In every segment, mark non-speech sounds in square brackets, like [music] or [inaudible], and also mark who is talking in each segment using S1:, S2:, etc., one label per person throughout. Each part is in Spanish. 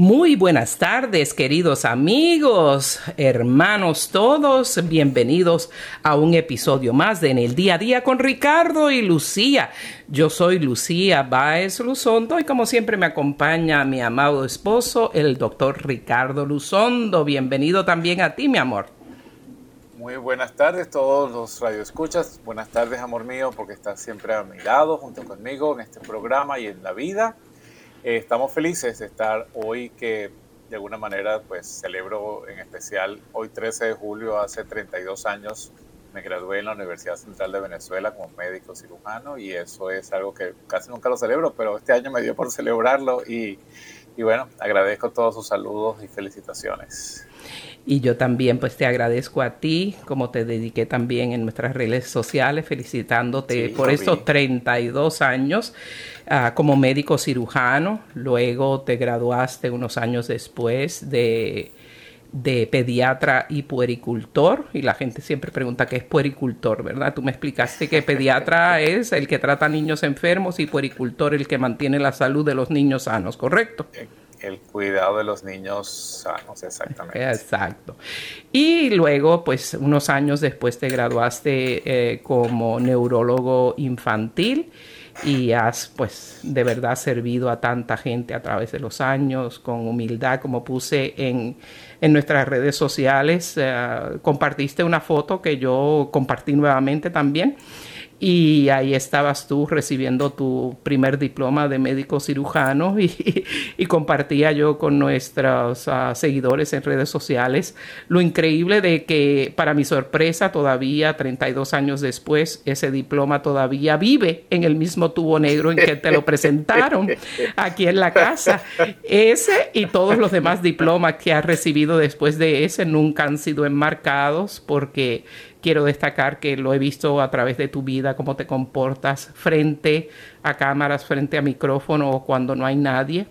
S1: Muy buenas tardes, queridos amigos, hermanos todos, bienvenidos a un episodio más de En el Día a Día con Ricardo y Lucía. Yo soy Lucía Baez Luzondo y como siempre me acompaña mi amado esposo, el doctor Ricardo Luzondo. Bienvenido también a ti, mi amor.
S2: Muy buenas tardes todos los radioescuchas. Buenas tardes, amor mío, porque estás siempre a mi lado, junto conmigo en este programa y en la vida. Eh, estamos felices de estar hoy que de alguna manera pues celebro en especial hoy 13 de julio, hace 32 años me gradué en la Universidad Central de Venezuela como médico cirujano y eso es algo que casi nunca lo celebro, pero este año me dio por celebrarlo y, y bueno, agradezco todos sus saludos y felicitaciones.
S1: Y yo también pues te agradezco a ti, como te dediqué también en nuestras redes sociales, felicitándote
S2: Sí,
S1: por
S2: vi.
S1: 32 años ah, como médico cirujano. Luego te graduaste unos años después de, de pediatra y puericultor. Y la gente siempre pregunta qué es puericultor, ¿verdad? Tú me explicaste que pediatra [laughs] es el que trata niños enfermos y puericultor el que mantiene la salud de los niños sanos, ¿correcto?
S2: El cuidado de los niños sanos, exactamente.
S1: Exacto. Y luego, pues unos años después te graduaste eh, como neurólogo infantil y has pues de verdad servido a tanta gente a través de los años con humildad, como puse en, en nuestras redes sociales. eh, compartiste una foto que yo compartí nuevamente también. Y ahí estabas tú recibiendo tu primer diploma de médico cirujano [laughs] y, y compartía yo con nuestros ah, seguidores en redes sociales lo increíble de que para mi sorpresa todavía 32 años después ese diploma todavía vive en el mismo tubo negro en que te lo presentaron [laughs] aquí en la casa. Ese y todos los demás diplomas que has recibido después de ese nunca han sido enmarcados porque quiero destacar que lo he visto a través de tu vida, cómo te comportas frente a cámaras, frente a micrófono o cuando no hay nadie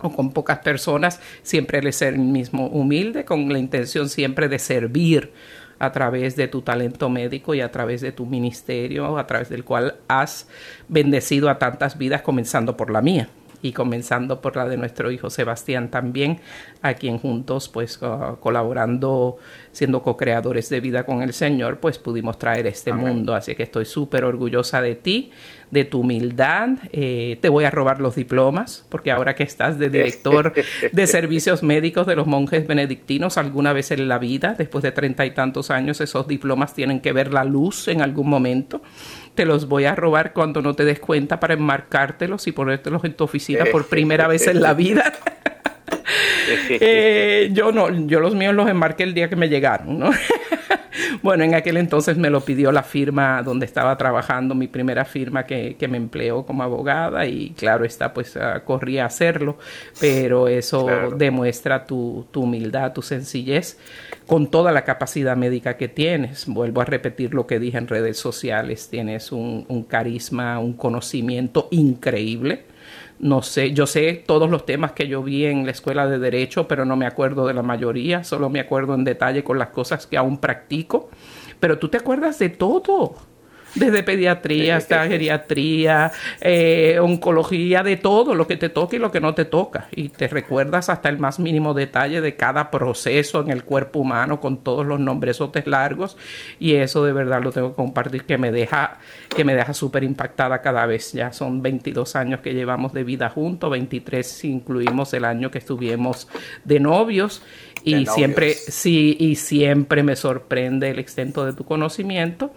S1: o con pocas personas, siempre eres el mismo humilde, con la intención siempre de servir a través de tu talento médico y a través de tu ministerio, a través del cual has bendecido a tantas vidas, comenzando por la mía y comenzando por la de nuestro hijo Sebastián también, a quien juntos, pues uh, colaborando, siendo co-creadores de vida con el Señor, pues pudimos traer este
S2: Amén.
S1: mundo. Así que estoy súper orgullosa de ti, de tu humildad. Eh, te voy a robar los diplomas, porque ahora que estás de director [laughs] de servicios médicos de los monjes benedictinos, alguna vez en la vida, después de treinta y tantos años, esos diplomas tienen que ver la luz en algún momento. Te los voy a robar cuando no te des cuenta para enmarcártelos y ponértelos en tu oficina por primera vez en la vida. [laughs] Eh, yo no, yo los míos los enmarqué el día que me llegaron, ¿no? [laughs] bueno, en aquel entonces me lo pidió la firma donde estaba trabajando, mi primera firma que, que me empleó como abogada y claro está, pues ah, corrí a hacerlo, pero eso
S2: Claro.
S1: demuestra tu, tu humildad, tu sencillez con toda la capacidad médica que tienes. Vuelvo a repetir lo que dije en redes sociales, tienes un, carisma, un conocimiento increíble. No sé, yo sé todos los temas que yo vi en la escuela de derecho, pero no me acuerdo de la mayoría, solo me acuerdo en detalle con las cosas que aún practico. Pero tú te acuerdas de todo, desde pediatría hasta geriatría, eh, oncología, de todo, lo que te toca y lo que no te toca. Y te recuerdas hasta el más mínimo detalle de cada proceso en el cuerpo humano con todos los nombresotes largos. Y eso de verdad lo tengo que compartir que me deja, que me deja súper impactada cada vez. Ya son 22 años que llevamos de vida juntos, 23 si incluimos el año que estuvimos de novios. Y
S2: De novios.
S1: siempre, sí, y siempre me sorprende el extento de tu conocimiento.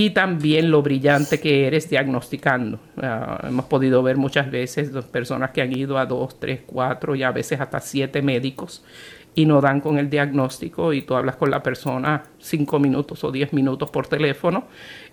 S1: Y también lo brillante que eres diagnosticando. Ah, hemos podido ver muchas veces personas que han ido a dos, tres, cuatro y a veces hasta siete médicos y no dan con el diagnóstico y tú hablas con la persona cinco minutos o diez minutos por teléfono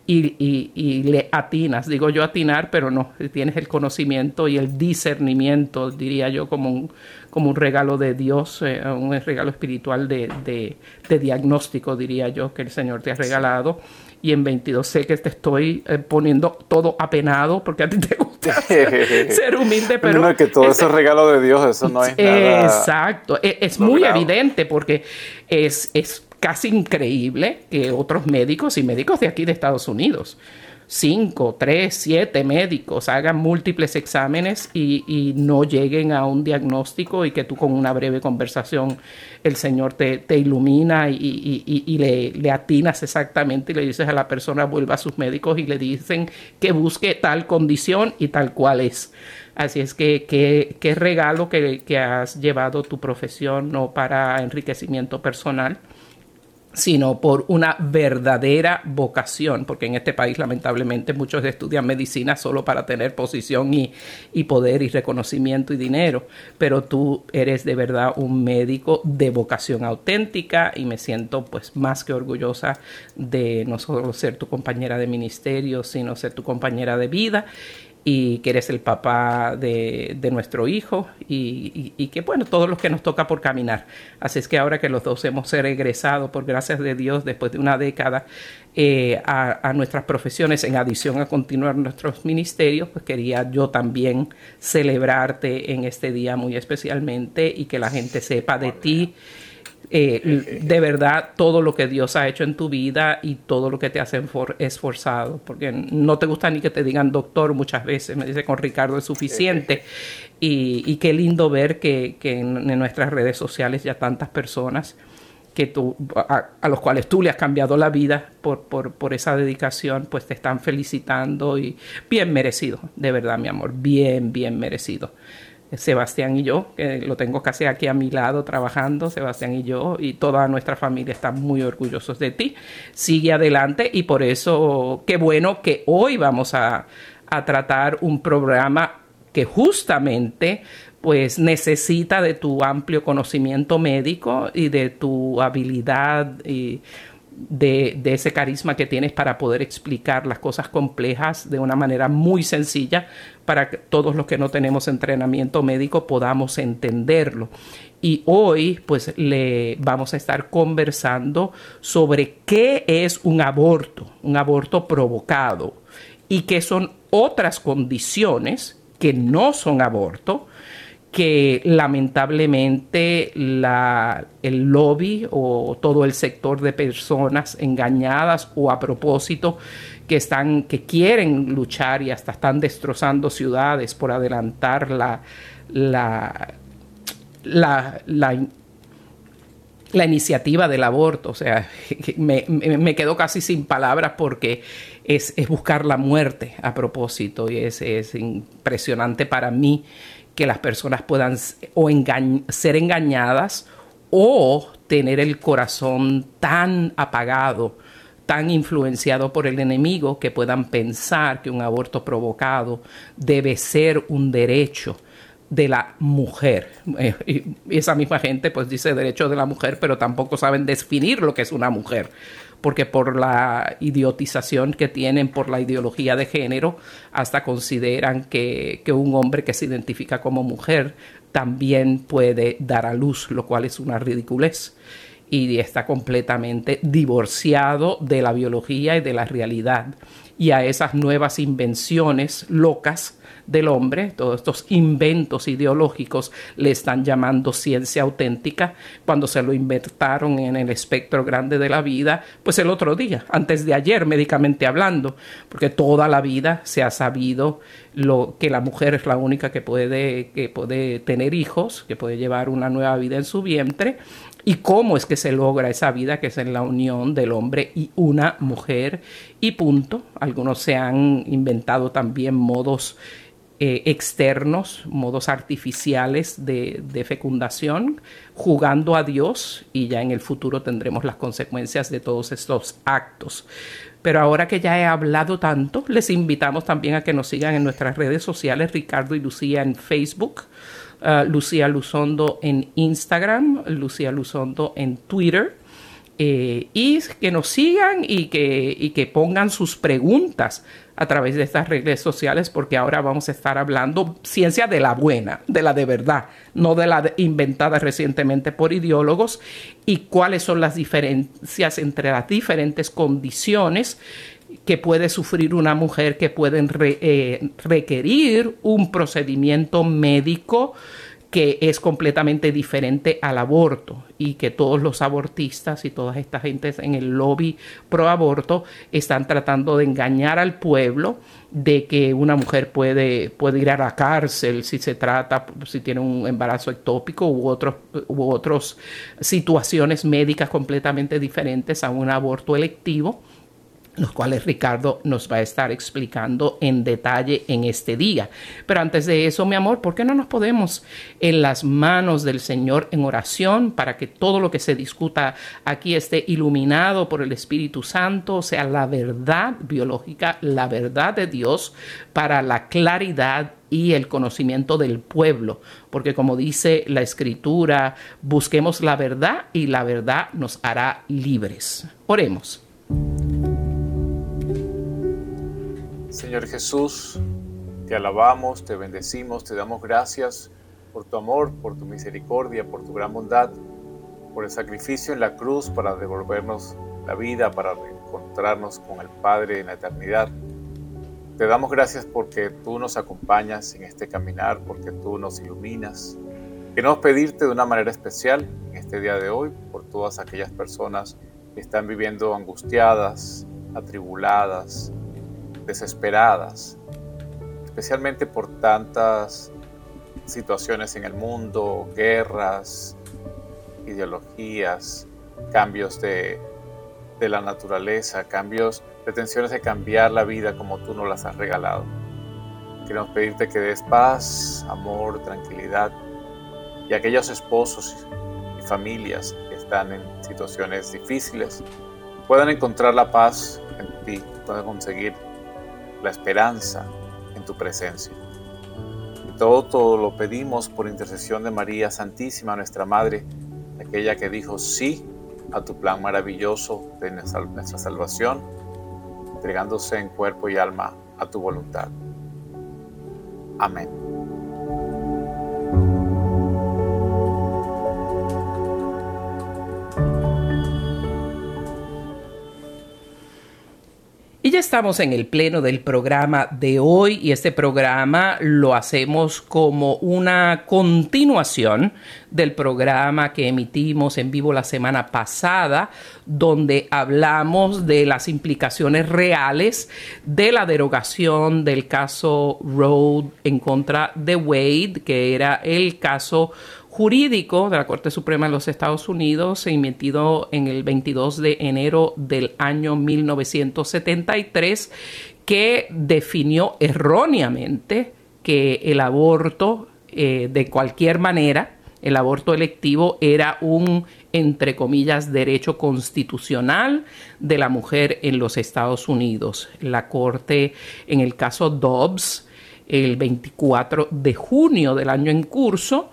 S1: y, y, le atinas, digo yo atinar, pero no, tienes el conocimiento y el discernimiento, diría yo, como un, como un regalo de Dios, eh, un regalo espiritual de, de, diagnóstico, diría yo, que el Señor te ha regalado. Y en 22 sé que te estoy eh, poniendo todo apenado porque a ti te gusta [laughs] ser, humilde, pero...
S2: No, que todo eso es regalo de Dios, eso no es nada...
S1: Exacto, es, es muy evidente porque es, es casi increíble que otros médicos y médicos de aquí de Estados Unidos, cinco, tres, siete médicos hagan múltiples exámenes y, no lleguen a un diagnóstico y que tú con una breve conversación el Señor te, ilumina y, le, le, atinas exactamente y le dices a la persona vuelva a sus médicos y le dicen que busque tal condición y tal cual es. Así es que qué regalo que, que has llevado tu profesión no para enriquecimiento personal, sino por una verdadera vocación, porque en este país lamentablemente muchos estudian medicina solo para tener posición y, poder y reconocimiento y dinero, pero tú eres de verdad un médico de vocación auténtica y me siento pues más que orgullosa de no solo ser tu compañera de ministerio, sino ser tu compañera de vida y que eres el papá de, nuestro hijo y, que bueno, todos los que nos toca por caminar. Así es que ahora que los dos hemos regresado, por gracias de Dios, después de una década eh, a, nuestras profesiones, en adición a continuar nuestros ministerios, pues quería yo también celebrarte en este día muy especialmente y que la gente sepa de ti eh, de verdad todo lo que Dios ha hecho en tu vida y todo lo que te has esforzado, porque no te gusta ni que te digan doctor muchas veces, me dice con Ricardo es suficiente. Y, qué lindo ver que, en, nuestras redes sociales ya tantas personas que tú, a, los cuales tú le has cambiado la vida por, por, por esa dedicación, pues te están felicitando y bien merecido, de verdad mi amor, bien, bien merecido. Sebastián y yo, que lo tengo casi aquí a mi lado trabajando, Sebastián y yo, y toda nuestra familia está muy orgullosos de ti. Sigue adelante y por eso qué bueno que hoy vamos a, a tratar un programa que justamente pues necesita de tu amplio conocimiento médico y de tu habilidad y de, ese carisma que tienes para poder explicar las cosas complejas de una manera muy sencilla para que todos los que no tenemos entrenamiento médico podamos entenderlo. Y hoy pues le vamos a estar conversando sobre qué es un aborto, un aborto provocado y qué son otras condiciones que no son aborto, que lamentablemente el lobby o todo el sector de personas engañadas o a propósito que están que quieren luchar y hasta están destrozando ciudades por adelantar la la, la, la, iniciativa del aborto. O sea, [laughs] me, me, quedo casi sin palabras porque es, es, buscar la muerte a propósito y es, es impresionante para mí que las personas puedan o ser engañadas o tener el corazón tan apagado, tan influenciado por el enemigo que puedan pensar que un aborto provocado debe ser un derecho de la mujer. Eh, y esa misma gente pues dice derecho de la mujer, pero tampoco saben definir lo que es una mujer porque por la idiotización que tienen por la ideología de género, hasta consideran que, un hombre que se identifica como mujer también puede dar a luz, lo cual es una ridiculez y está completamente divorciado de la biología y de la realidad. Y a esas nuevas invenciones locas del hombre, todos estos inventos ideológicos le están llamando ciencia auténtica cuando se lo inventaron en el espectro grande de la vida, pues el otro día, antes de ayer, médicamente hablando, porque toda la vida se ha sabido lo que la mujer es la única que puede que puede tener hijos, que puede llevar una nueva vida en su vientre y cómo es que se logra esa vida que es en la unión del hombre y una mujer y punto. Algunos se han inventado también modos eh, externos, modos artificiales de, fecundación, jugando a Dios y ya en el futuro tendremos las consecuencias de todos estos actos. Pero ahora que ya he hablado tanto, les invitamos también a que nos sigan en nuestras redes sociales, Ricardo y Lucía en Facebook, uh, Lucía Luzondo en Instagram, Lucía Luzondo en Twitter. Eh, y que nos sigan y que, y que pongan sus preguntas a través de estas redes sociales porque ahora vamos a estar hablando ciencia de la buena, de la de verdad, no de la inventada recientemente por ideólogos y cuáles son las diferencias entre las diferentes condiciones que puede sufrir una mujer que pueden eh, requerir un procedimiento médico que es completamente diferente al aborto y que todos los abortistas y todas estas gentes en el lobby pro aborto están tratando de engañar al pueblo de que una mujer puede, puede ir a la cárcel si se trata, si tiene un embarazo ectópico u, otros, u otras situaciones médicas completamente diferentes a un aborto electivo los cuales Ricardo nos va a estar explicando en detalle en este día. Pero antes de eso, mi amor, ¿por qué no nos podemos en las manos del Señor en oración para que todo lo que se discuta aquí esté iluminado por el Espíritu Santo, sea la verdad biológica, la verdad de Dios para la claridad y el conocimiento del pueblo, porque como dice la escritura, busquemos la verdad y la verdad nos hará libres. Oremos.
S2: Señor Jesús, te alabamos, te bendecimos, te damos gracias por tu amor, por tu misericordia, por tu gran bondad, por el sacrificio en la cruz para devolvernos la vida, para reencontrarnos con el Padre en la eternidad. Te damos gracias porque tú nos acompañas en este caminar, porque tú nos iluminas. Queremos pedirte de una manera especial en este día de hoy por todas aquellas personas que están viviendo angustiadas, atribuladas, desesperadas, especialmente por tantas situaciones en el mundo, guerras, ideologías, cambios de, la naturaleza, cambios, pretensiones de cambiar la vida como tú nos las has regalado. Queremos pedirte que des paz, amor, tranquilidad y aquellos esposos y familias que están en situaciones difíciles puedan encontrar la paz en ti, puedan conseguir la esperanza en tu presencia. Y todo, todo lo pedimos por intercesión de María Santísima, nuestra Madre, aquella que dijo sí a tu plan maravilloso de nuestra salvación, entregándose en cuerpo y alma a tu voluntad. Amén.
S1: Estamos en el pleno del programa de hoy y este programa lo hacemos como una continuación del programa que emitimos en vivo la semana pasada, donde hablamos de las implicaciones reales de la derogación del caso Road en contra de Wade, que era el caso jurídico de la Corte Suprema de los Estados Unidos, emitido en el 22 de enero del año 1973, que definió erróneamente que el aborto eh, de cualquier manera, el aborto electivo era un, entre comillas, derecho constitucional de la mujer en los Estados Unidos. La Corte, en el caso Dobbs, el 24 de junio del año en curso,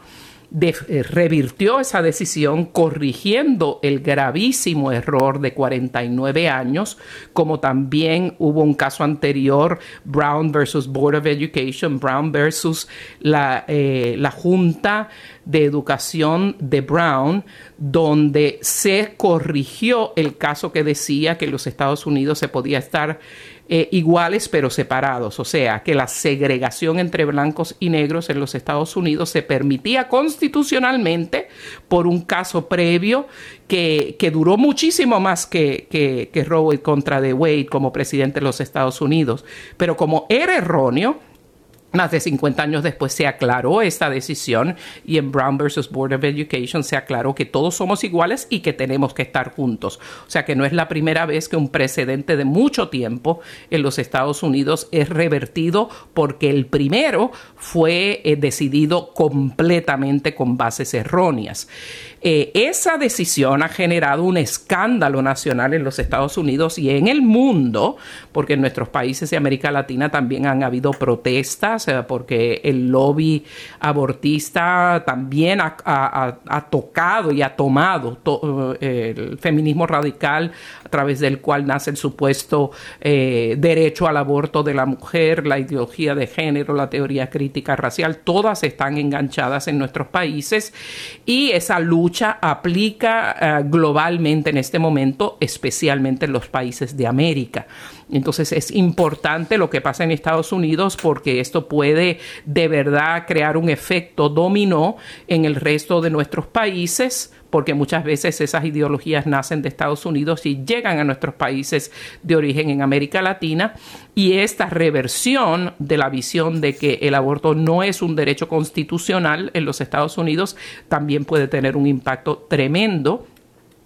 S1: eh, revirtió esa decisión corrigiendo el gravísimo error de 49 años, como también hubo un caso anterior, Brown versus Board of Education, Brown versus la, eh, la Junta de Educación de Brown, donde se corrigió el caso que decía que los Estados Unidos se podía estar eh, iguales pero separados, o sea, que la segregación entre blancos y negros en los Estados Unidos se permitía constitucionalmente por un caso previo que, duró muchísimo más que, que, que contra de Wade como presidente de los Estados Unidos, pero como era erróneo, más de 50 años después se aclaró esta decisión y en Brown versus Board of Education se aclaró que todos somos iguales y que tenemos que estar juntos. O sea que no es la primera vez que un precedente de mucho tiempo en los Estados Unidos es revertido porque el primero fue eh, decidido completamente con bases erróneas. Eh, esa decisión ha generado un escándalo nacional en los Estados Unidos y en el mundo, porque en nuestros países de América Latina también han habido protestas, porque el lobby abortista también ha, tocado y ha tomado eh, el feminismo radical a través del cual nace el supuesto derecho al aborto de la mujer, la ideología de género, la teoría crítica racial, todas están enganchadas en nuestros países y esa lucha aplica eh, globalmente en este momento, especialmente en los países de América. Entonces es importante lo que pasa en Estados Unidos porque esto puede de verdad crear un efecto dominó en el resto de nuestros países porque muchas veces esas ideologías nacen de Estados Unidos y llegan a nuestros países de origen en América Latina y esta reversión de la visión de que el aborto no es un derecho constitucional en los Estados Unidos también puede tener un impacto tremendo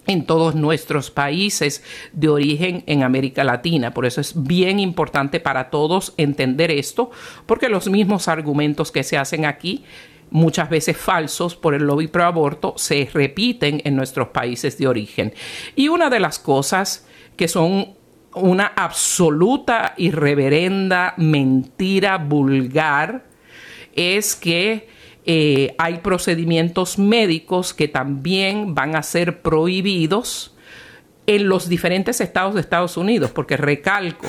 S1: en todos nuestros países de origen en América Latina. Por eso es bien importante para todos entender esto, porque los mismos argumentos que se hacen aquí muchas veces falsos por el lobby pro aborto se repiten en nuestros países de origen. Y una de las cosas que son una absoluta y reverenda mentira vulgar es que eh, hay procedimientos médicos que también van a ser prohibidos en los diferentes estados de Estados Unidos, porque recalco,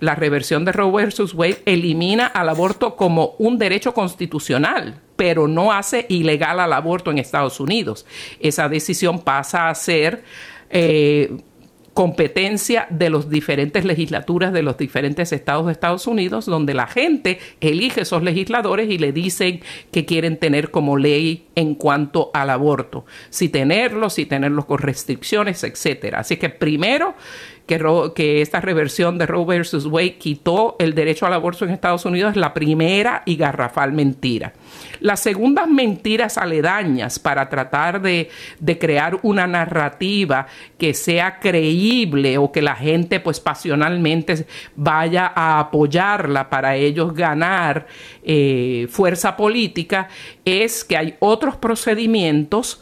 S1: la reversión de Roe versus Wade elimina al aborto como un derecho constitucional, pero no hace ilegal al aborto en Estados Unidos. Esa decisión pasa a ser eh, competencia de las diferentes legislaturas de los diferentes estados de Estados Unidos, donde la gente elige esos legisladores y le dicen que quieren tener como ley en cuanto al aborto, si tenerlo, si tenerlo con restricciones, etcétera. Así que primero que, esta reversión de Roe versus Wade quitó el derecho al aborto en Estados Unidos es la primera y garrafal mentira. Las segundas mentiras aledañas para tratar de, crear una narrativa que sea creíble o que la gente pues pasionalmente vaya a apoyarla para ellos ganar eh, fuerza política es que hay otros procedimientos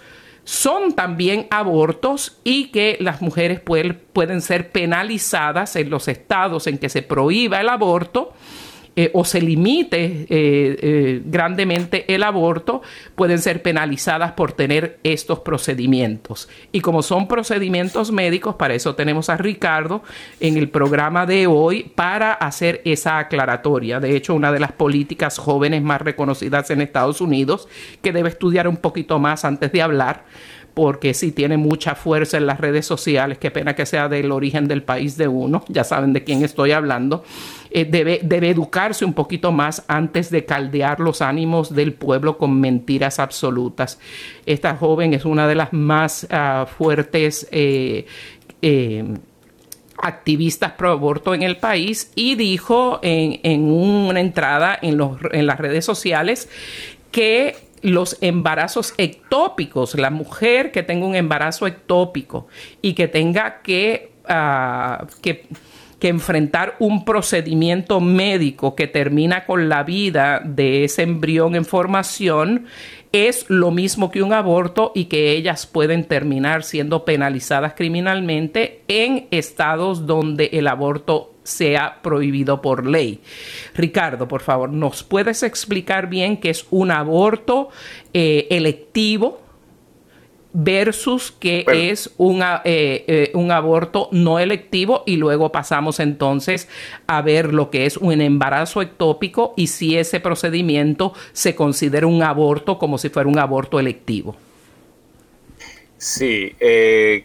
S1: son también abortos y que las mujeres pueden, pueden ser penalizadas en los estados en que se prohíba el aborto eh, o se limite eh, eh, grandemente el aborto, pueden ser penalizadas por tener estos procedimientos. Y como son procedimientos médicos, para eso tenemos a Ricardo en el programa de hoy para hacer esa aclaratoria. De hecho, una de las políticas jóvenes más reconocidas en Estados Unidos, que debe estudiar un poquito más antes de hablar, porque sí tiene mucha fuerza en las redes sociales, qué pena que sea del origen del país de uno, ya saben de quién estoy hablando, eh, debe, educarse un poquito más antes de caldear los ánimos del pueblo con mentiras absolutas. Esta joven es una de las más ah, fuertes eh, eh, activistas pro aborto en el país y dijo en, una entrada en las redes sociales que los embarazos ectópicos, la mujer que tenga un embarazo ectópico y que tenga que, ah, que, que, enfrentar un procedimiento médico que termina con la vida de ese embrión en formación, es lo mismo que un aborto y que ellas pueden terminar siendo penalizadas criminalmente en estados donde el aborto sea prohibido por ley. Ricardo, por favor, ¿nos puedes explicar bien qué es un aborto eh, electivo? versus qué es eh, eh, un aborto no electivo y luego pasamos entonces a ver lo que es un embarazo ectópico y si ese procedimiento se considera un aborto como si fuera un aborto electivo.
S2: Sí, eh,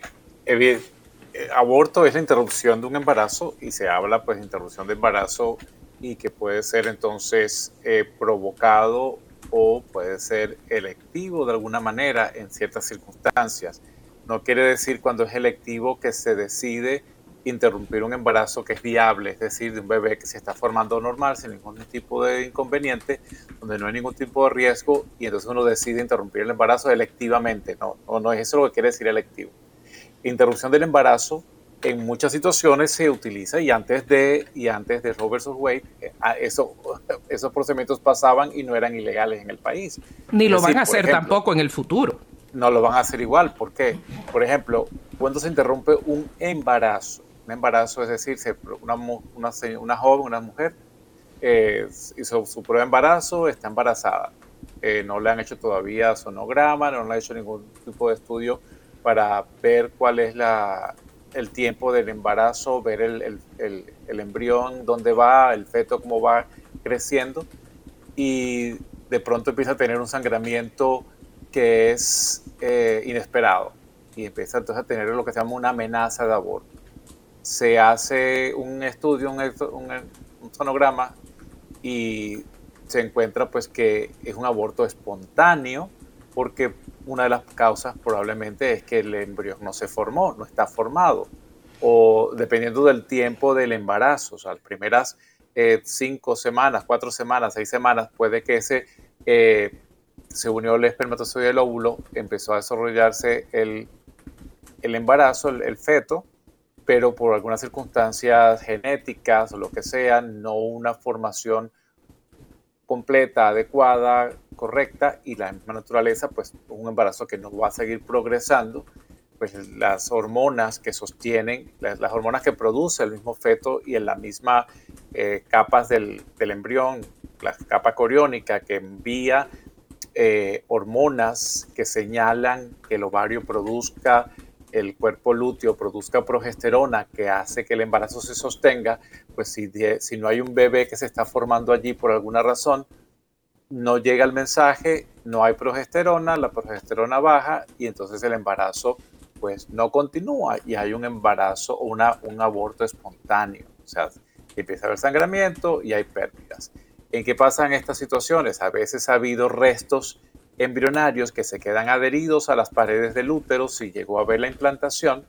S2: aborto es la interrupción de un embarazo y se habla pues de interrupción de embarazo y que puede ser entonces eh, provocado o puede ser electivo de alguna manera en ciertas circunstancias. No quiere decir cuando es electivo que se decide interrumpir un embarazo que es viable, es decir, de un bebé que se está formando normal, sin ningún tipo de inconveniente, donde no hay ningún tipo de riesgo, y entonces uno decide interrumpir el embarazo electivamente. No, no, no es eso lo que quiere decir electivo. Interrupción del embarazo en muchas situaciones se utiliza y antes de, y antes de Roe. Wade, eh, eso, [laughs] esos procedimientos pasaban y no eran ilegales en el país.
S1: Ni lo van a hacer tampoco en el futuro.
S2: No lo van a hacer igual. ¿Por qué? Por ejemplo, cuando se interrumpe un embarazo, un embarazo es decir, una, una, una joven, una mujer, eh, hizo su prueba de embarazo, está embarazada. Eh, no le han hecho todavía sonograma, no le han hecho ningún tipo de estudio para ver cuál es la, el tiempo del embarazo, ver el, el, el, embrión, dónde va, el feto, cómo va creciendo, y de pronto empieza a tener un sangramiento que es eh, inesperado y empieza entonces a tener lo que se llama una amenaza de aborto. Se hace un estudio, un, un, un sonograma y se encuentra pues que es un aborto espontáneo porque una de las causas probablemente es que el embrión no se formó, no está formado, o dependiendo del tiempo del embarazo, o sea, las primeras eh, cinco semanas, cuatro semanas, seis semanas, puede que ese, eh, se unió el espermatozoide del óvulo, empezó a desarrollarse el, el embarazo, el, feto, pero por algunas circunstancias genéticas o lo que sea, no una formación completa, adecuada, correcta y la misma naturaleza, pues un embarazo que no va a seguir progresando, pues las hormonas que sostienen, las, hormonas que produce el mismo feto y en la misma eh, capas del, del, embrión, la capa coriónica que envía eh, hormonas que señalan que el ovario produzca el cuerpo lúteo produzca progesterona que hace que el embarazo se sostenga, pues si, si no hay un bebé que se está formando allí por alguna razón, no llega el mensaje, no hay progesterona, la progesterona baja y entonces el embarazo pues no continúa y hay un embarazo o una, un aborto espontáneo. O sea, empieza a haber sangramiento y hay pérdidas. ¿En qué pasan estas situaciones? A veces ha habido restos embrionarios que se quedan adheridos a las paredes del útero si llegó a haber la implantación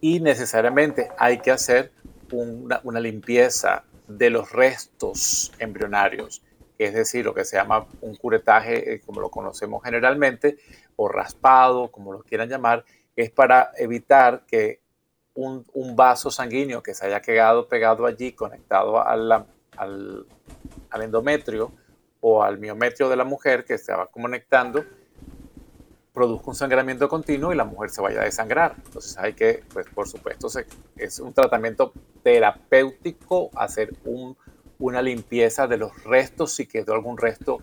S2: y necesariamente hay que hacer una, limpieza de los restos embrionarios, es decir, lo que se llama un curetaje, eh, como lo conocemos generalmente, o raspado, como lo quieran llamar, es para evitar que un, vaso sanguíneo que se haya quedado pegado allí, conectado al, endometrio, o al miometrio de la mujer que se va conectando, produzca un sangramiento continuo y la mujer se vaya a desangrar. Entonces hay que, pues por supuesto, es un tratamiento terapéutico hacer una limpieza de los restos si quedó algún resto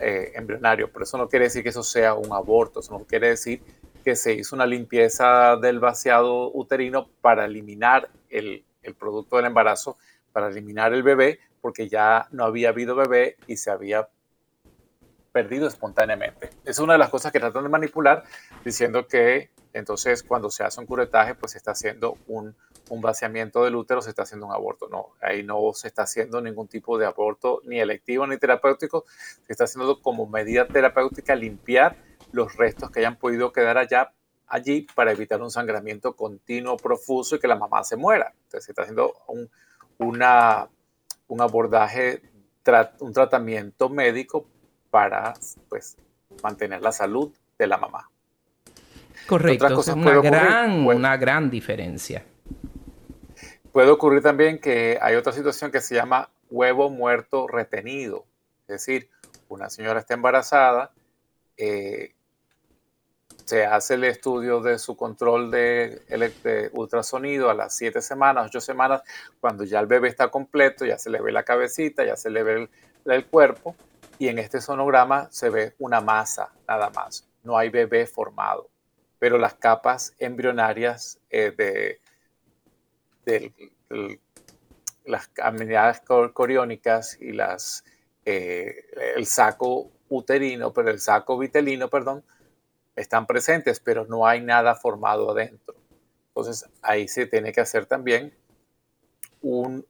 S2: eh, embrionario. Pero eso no quiere decir que eso sea un aborto, eso no quiere decir que se hizo una limpieza del vaciado uterino para eliminar el, el producto del embarazo, para eliminar el bebé, porque ya no había habido bebé y se había perdido espontáneamente. Es una de las cosas que tratan de manipular, diciendo que entonces cuando se hace un curetaje, pues se está haciendo un, vaciamiento del útero, se está haciendo un aborto. No, ahí no se está haciendo ningún tipo de aborto, ni electivo ni terapéutico, se está haciendo como medida terapéutica limpiar los restos que hayan podido quedar allá allí para evitar un sangramiento continuo, profuso y que la mamá se muera. Entonces se está haciendo un, un abordaje, un tratamiento médico para pues, mantener la salud de la mamá.
S1: Correcto, es una gran, una gran diferencia.
S2: Puede ocurrir también que hay otra situación que se llama huevo muerto retenido. Es decir, una señora está embarazada, eh, se hace el estudio de su control de, ultrasonido a las 7 semanas, 8 semanas, cuando ya el bebé está completo, ya se le ve la cabecita, ya se le ve el, cuerpo, y en este sonograma se ve una masa nada más, no hay bebé formado, pero las capas embrionarias eh, de, las amenidades coriónicas y las, eh, el saco uterino, pero el saco vitelino, perdón, están presentes, pero no hay nada formado adentro. Entonces ahí se tiene que hacer también un,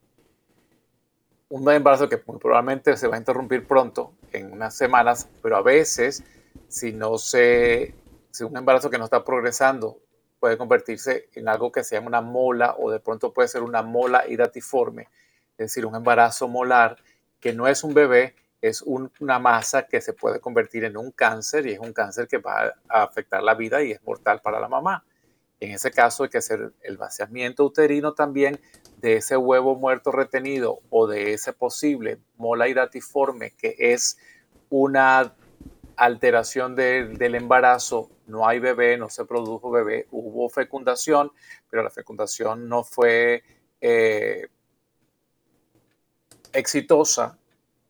S2: un embarazo que muy probablemente se va a interrumpir pronto, en unas semanas, pero a veces si no se, un embarazo que no está progresando puede convertirse en algo que se llama una mola o de pronto puede ser una mola iratiforme, es decir, un embarazo molar que no es un bebé, es una masa que se puede convertir en un cáncer y es un cáncer que va a afectar la vida y es mortal para la mamá. En ese caso hay que hacer el vaciamiento uterino también de ese huevo muerto retenido o de ese posible mola iratiforme que es una alteración del embarazo, no hay bebé, no se produjo bebé, hubo fecundación, pero la fecundación no fue eh, exitosa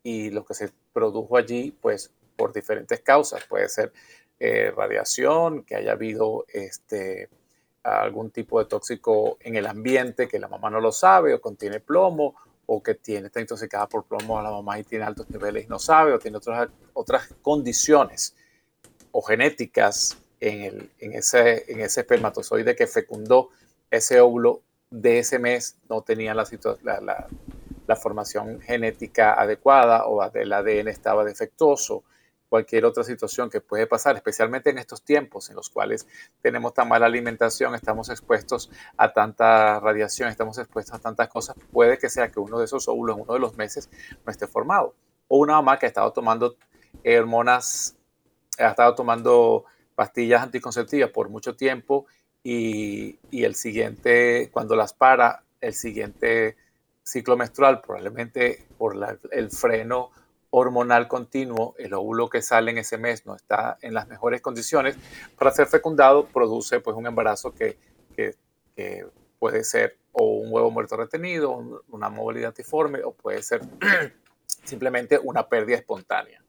S2: y lo que se produjo allí, pues por diferentes causas, puede ser eh, radiación, que haya habido este, algún tipo de tóxico en el ambiente que la mamá no lo sabe o contiene plomo o que tiene, está intoxicada por plomo a la mamá y tiene altos niveles y no sabe o tiene otras, otras condiciones o genéticas en, el, en, ese, en ese espermatozoide que fecundó ese óvulo de ese mes no tenía la, la, la formación genética adecuada o el ADN estaba defectuoso cualquier otra situación que puede pasar, especialmente en estos tiempos en los cuales tenemos tan mala alimentación, estamos expuestos a tanta radiación, estamos expuestos a tantas cosas, puede que sea que uno de esos óvulos en uno de los meses no esté formado. O una mamá que ha estado tomando hormonas, ha estado tomando pastillas anticonceptivas por mucho tiempo y, el siguiente, cuando las para, el siguiente ciclo menstrual, probablemente por el freno hormonal continuo, el óvulo que sale en ese mes no está en las mejores condiciones para ser fecundado, produce pues un embarazo que, puede ser o un huevo muerto retenido, una movilidad antiforme o puede ser [clears throat] simplemente una pérdida espontánea.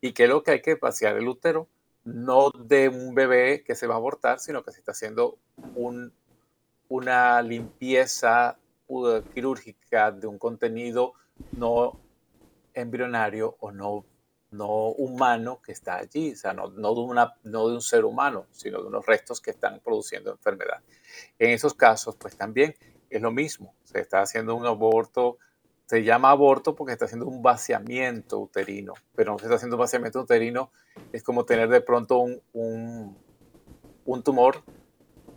S2: Y que es lo que hay que vaciar el útero, no de un bebé que se va a abortar, sino que se está haciendo un, una limpieza uh, quirúrgica de un contenido no embrionario o no, no humano que está allí, o sea, no, no, de una, no de un ser humano, sino de unos restos que están produciendo enfermedad. En esos casos, pues también es lo mismo, se está haciendo un aborto, se llama aborto porque está haciendo un vaciamiento uterino, pero no se está haciendo un vaciamiento uterino, es como tener de pronto un, un, un tumor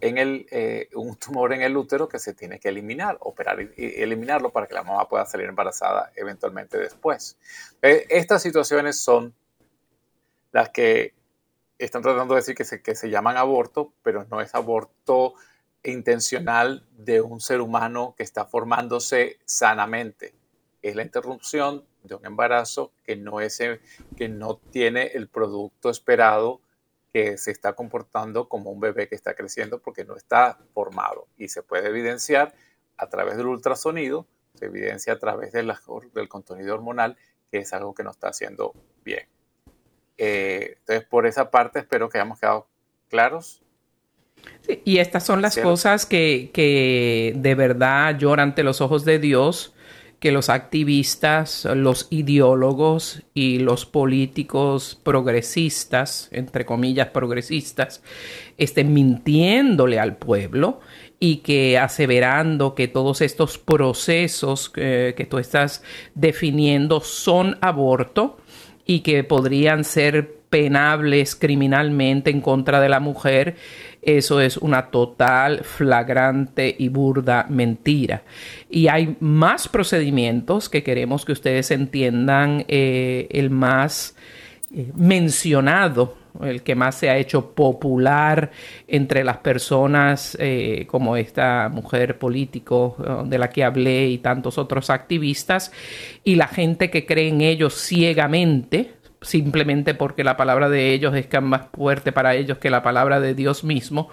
S2: en el, eh, un tumor en el útero que se tiene que eliminar, operar y, eliminarlo para que la mamá pueda salir embarazada eventualmente después. Eh, estas situaciones son las que están tratando de decir que se, que se llaman aborto, pero no es aborto intencional de un ser humano que está formándose sanamente. Es la interrupción de un embarazo que no, es, que no tiene el producto esperado que se está comportando como un bebé que está creciendo porque no está formado y se puede evidenciar a través del ultrasonido, se evidencia a través del contenido hormonal que es algo que no está haciendo bien. Eh, entonces, por esa parte espero que hayamos quedado claros.
S1: y estas son las cosas que, que de verdad lloran ante los ojos de Dios que los activistas, los ideólogos y los políticos progresistas, entre comillas progresistas, estén mintiéndole al pueblo y que aseverando que todos estos procesos que tú estás definiendo son aborto y que podrían ser penables criminalmente en contra de la mujer, eso es una total, flagrante y burda mentira. Y hay más procedimientos que queremos que ustedes entiendan. Eh, el más eh, mencionado, el que más se ha hecho popular entre las personas eh, como esta mujer político de la que hablé y tantos otros activistas, y la gente que cree en ellos ciegamente, simplemente porque la palabra de ellos es más fuerte para ellos que la palabra de Dios mismo,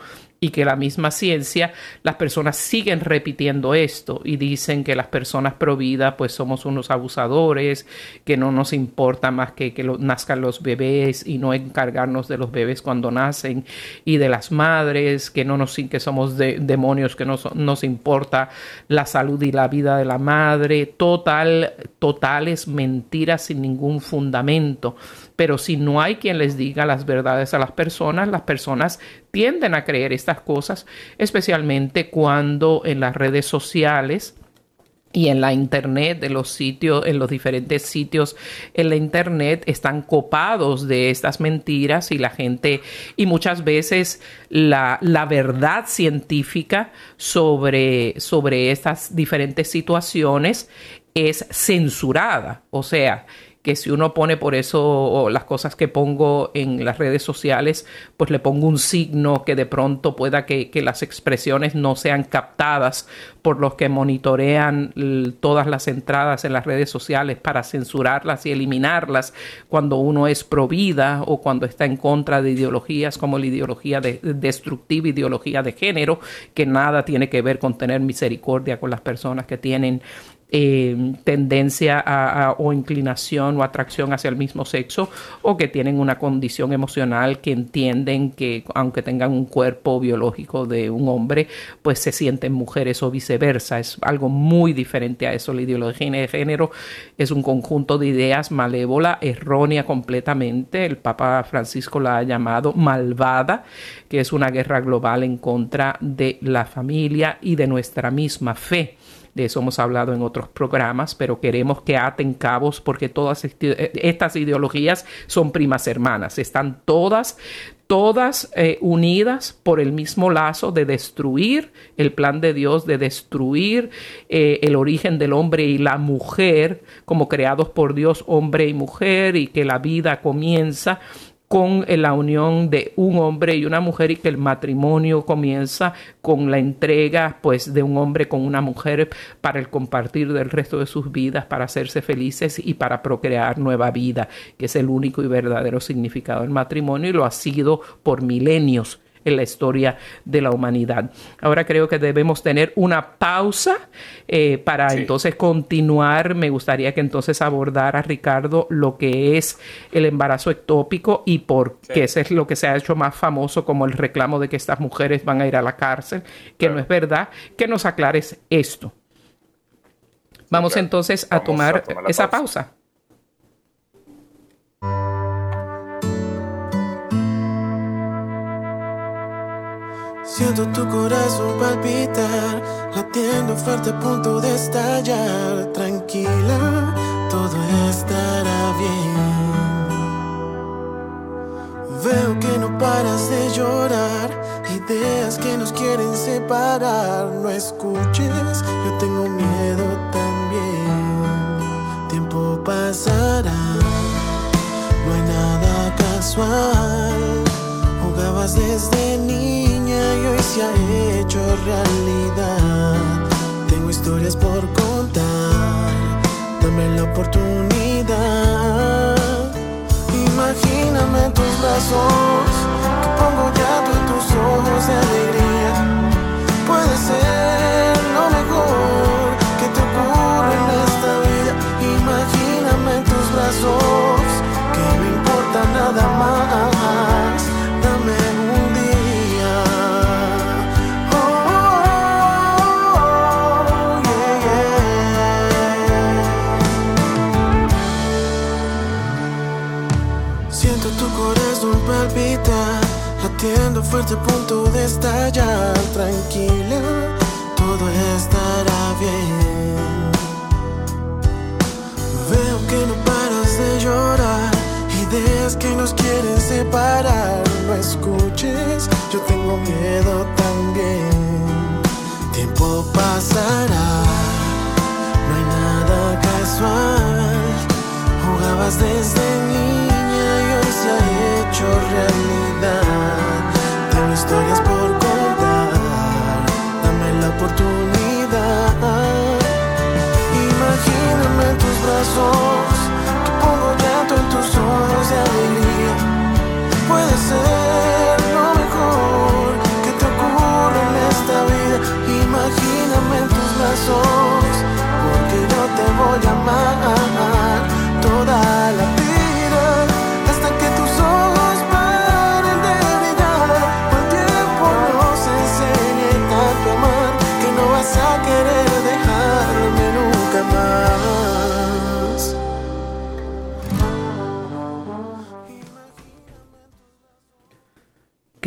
S1: y que la misma ciencia, las personas siguen repitiendo esto y dicen que las personas providas pues somos unos abusadores, que no nos importa más que que nazcan los bebés y no encargarnos de los bebés cuando nacen y de las madres, que no nos que somos demonios, que no nos importa la salud y la vida de la madre, total, totales mentiras sin ningún fundamento. Pero si no hay quien les diga las verdades a las personas, las personas tienden a creer estas cosas, especialmente cuando en las redes sociales y en la internet, en los sitios, en los diferentes sitios en la internet están copados de estas mentiras y la gente, y muchas veces la, la verdad científica sobre, sobre estas diferentes situaciones es censurada. O sea, que si uno pone por eso las cosas que pongo en las redes sociales, pues le pongo un signo que de pronto pueda que, las expresiones no sean captadas por los que monitorean todas las entradas en las redes sociales para censurarlas y eliminarlas cuando uno es pro vida o cuando está en contra de ideologías como la ideología de, destructiva, ideología de género, que nada tiene que ver con tener misericordia con las personas que tienen eh, tendencia a, o inclinación o atracción hacia el mismo sexo o que tienen una condición emocional que entienden que aunque tengan un cuerpo biológico de un hombre, pues se sienten mujeres o viceversa. Es algo muy diferente a eso. La ideología de género es un conjunto de ideas malévola, errónea completamente. El Papa Francisco la ha llamado malvada, que es una guerra global en contra de la familia y de nuestra misma fe. De eso hemos hablado en otros programas, pero queremos que aten cabos porque todas estas ideologías son primas hermanas. Están todas, todas eh, unidas por el mismo lazo de destruir el plan de Dios, de destruir eh, el origen del hombre y la mujer como creados por Dios, hombre y mujer, y que la vida comienza con la unión de un hombre y una mujer y que el matrimonio comienza con la entrega pues de un hombre con una mujer para el compartir del resto de sus vidas, para hacerse felices y para procrear nueva vida, que es el único y verdadero significado del matrimonio y lo ha sido por milenios en la historia de la humanidad. Ahora creo que debemos tener una pausa eh, para entonces continuar. Me gustaría que entonces abordara Ricardo lo que es el embarazo ectópico y por qué ese es lo que se ha hecho más famoso como el reclamo de que estas mujeres van a ir a la cárcel, que no es verdad. Que nos aclares esto. Vamos entonces a, tomar esa pausa.
S3: Siento tu corazón palpitar, latiendo fuerte a punto de estallar. Tranquila, todo estará bien. Veo que no paras de llorar, ideas que nos quieren separar. No escuches, yo tengo miedo también. Tiempo pasará, no hay nada casual. Jugabas desde niño y hoy se ha hecho realidad. Tengo historias por contar, dame la oportunidad. Imagíname en tus brazos, que pongo llanto en tus ojos de alegría. Puede ser yo tengo miedo también. Tiempo pasará, no hay nada casual. Jugabas desde niña y hoy se ha hecho realidad historias por contar, dame la oportunidad. Imagíname en tus brazos, que pongo llanto en tus ojos de alegría. Puede ser porque yo te voy a amar. Toda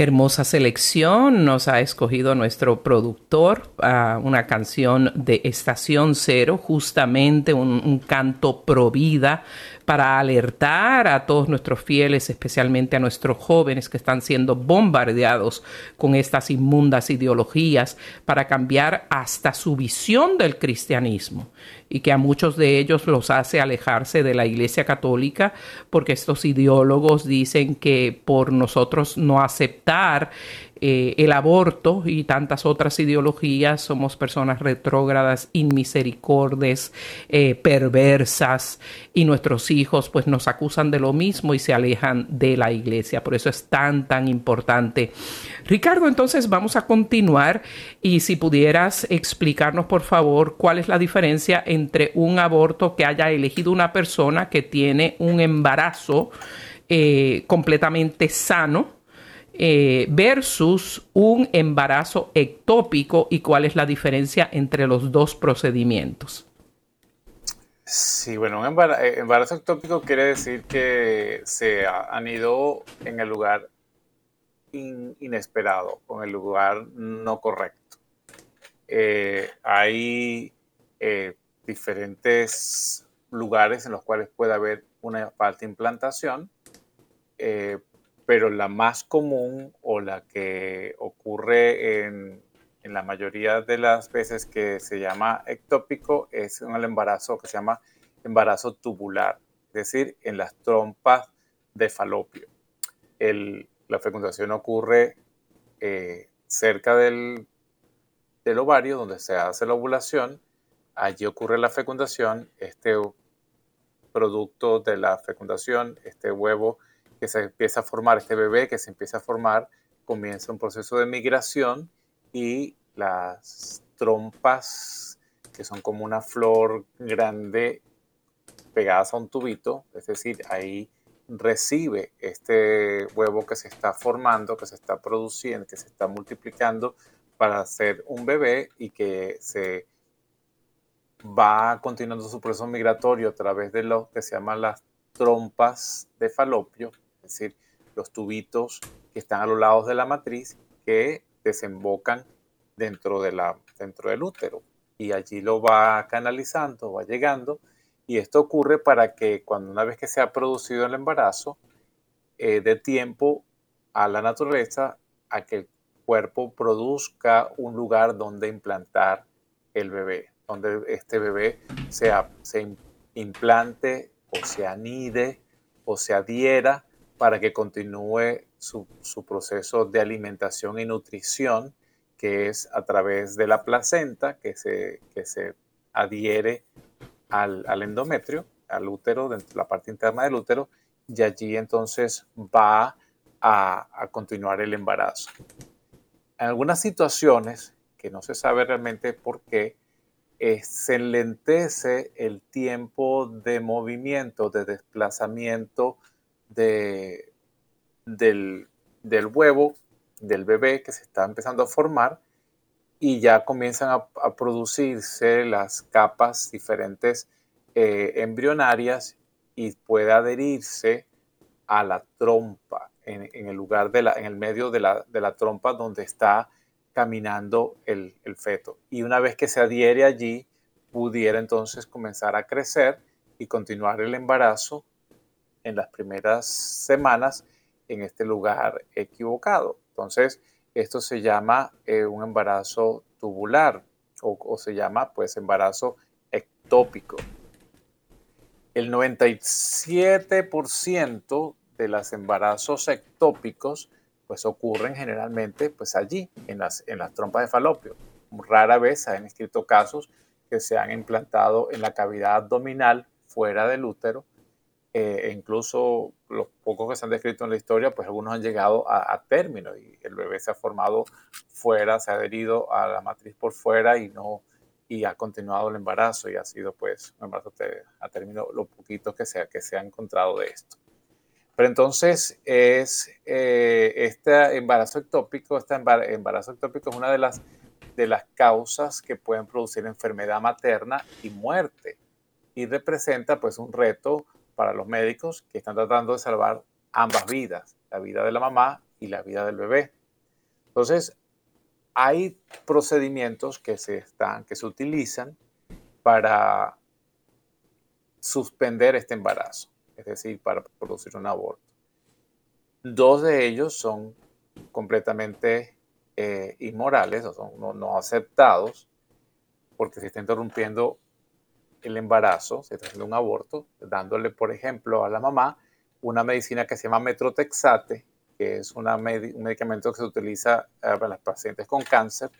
S1: Hermosa selección nos ha escogido nuestro productor, uh, una canción de Estación Cero, justamente un, un canto pro vida para alertar a todos nuestros fieles, especialmente a nuestros jóvenes que están siendo bombardeados con estas inmundas ideologías, para cambiar hasta su visión del cristianismo y que a muchos de ellos los hace alejarse de la Iglesia Católica porque estos ideólogos dicen que por nosotros no aceptar eh, el aborto y tantas otras ideologías, somos personas retrógradas, inmisericordes, eh, perversas y nuestros hijos pues nos acusan de lo mismo y se alejan de la iglesia. Por eso es tan, tan importante. Ricardo, entonces vamos a continuar y si pudieras explicarnos por favor cuál es la diferencia entre un aborto que haya elegido una persona que tiene un embarazo eh, completamente sano, eh, versus un embarazo ectópico y cuál es la diferencia entre los dos procedimientos.
S2: Sí, bueno, un eh, embarazo, ectópico quiere decir que se han ido en el lugar inesperado, con el lugar no correcto. Eh, hay diferentes lugares en los cuales puede haber una falta de implantación, pero la más común o la que ocurre en, la mayoría de las veces que se llama ectópico es un embarazo que se llama embarazo tubular, es decir, en las trompas de falopio. la fecundación ocurre eh, cerca del, del ovario, donde se hace la ovulación. Allí ocurre la fecundación. Este producto de la fecundación, este huevo, que se empieza a formar, este bebé que se empieza a formar, comienza un proceso de migración y las trompas, que son como una flor grande pegadas a un tubito, es decir, ahí recibe este huevo que se está formando, que se está produciendo, que se está multiplicando para hacer un bebé y que se va continuando su proceso migratorio a través de lo que se llaman las trompas de falopio, es decir, los tubitos que están a los lados de la matriz que desembocan dentro, de la, dentro del útero. Y allí lo va canalizando, va llegando y esto ocurre para que cuando una vez que se ha producido el embarazo, eh, dé tiempo a la naturaleza a que el cuerpo produzca un lugar donde implantar el bebé, donde este bebé se implante o se anide o se adhiera para que continúe su, proceso de alimentación y nutrición, que es a través de la placenta que se, se adhiere al, endometrio, al útero, dentro de la parte interna del útero, y allí entonces va a, continuar el embarazo. En algunas situaciones, que no se sabe realmente por qué, eh, se enlentece el tiempo de movimiento, de desplazamiento de, del, huevo del bebé que se está empezando a formar y ya comienzan a, producirse las capas diferentes eh, embrionarias y puede adherirse a la trompa, en, el lugar de la, en el medio de la, de la trompa donde está caminando el, el, feto. Y una vez que se adhiere allí, pudiera entonces comenzar a crecer y continuar el embarazo en las primeras semanas en este lugar equivocado. Entonces, esto se llama eh, un embarazo tubular o, se llama pues embarazo ectópico. El 97% de los embarazos ectópicos pues ocurren generalmente pues allí, en las, en las trompas de falopio. Rara vez se han escrito casos que se han implantado en la cavidad abdominal fuera del útero eh, incluso los pocos que se han descrito en la historia, pues algunos han llegado a, término y el bebé se ha formado fuera, se ha adherido a la matriz por fuera y no y ha continuado el embarazo y ha sido pues un embarazo a término lo poquito que sea que se ha encontrado de esto. Pero entonces es eh, este embarazo ectópico, este embarazo ectópico es una de las de las causas que pueden producir enfermedad materna y muerte y representa pues un reto para los médicos que están tratando de salvar ambas vidas, la vida de la mamá y la vida del bebé. Entonces, hay procedimientos que se, están, que se utilizan para suspender este embarazo, es decir, para producir un aborto. Dos de ellos son completamente eh, inmorales, o son no, aceptados, porque se está interrumpiendo el embarazo, se está haciendo un aborto, dándole, por ejemplo, a la mamá una medicina que se llama metrotexate, que es un medicamento que se utiliza eh, para las pacientes con cáncer,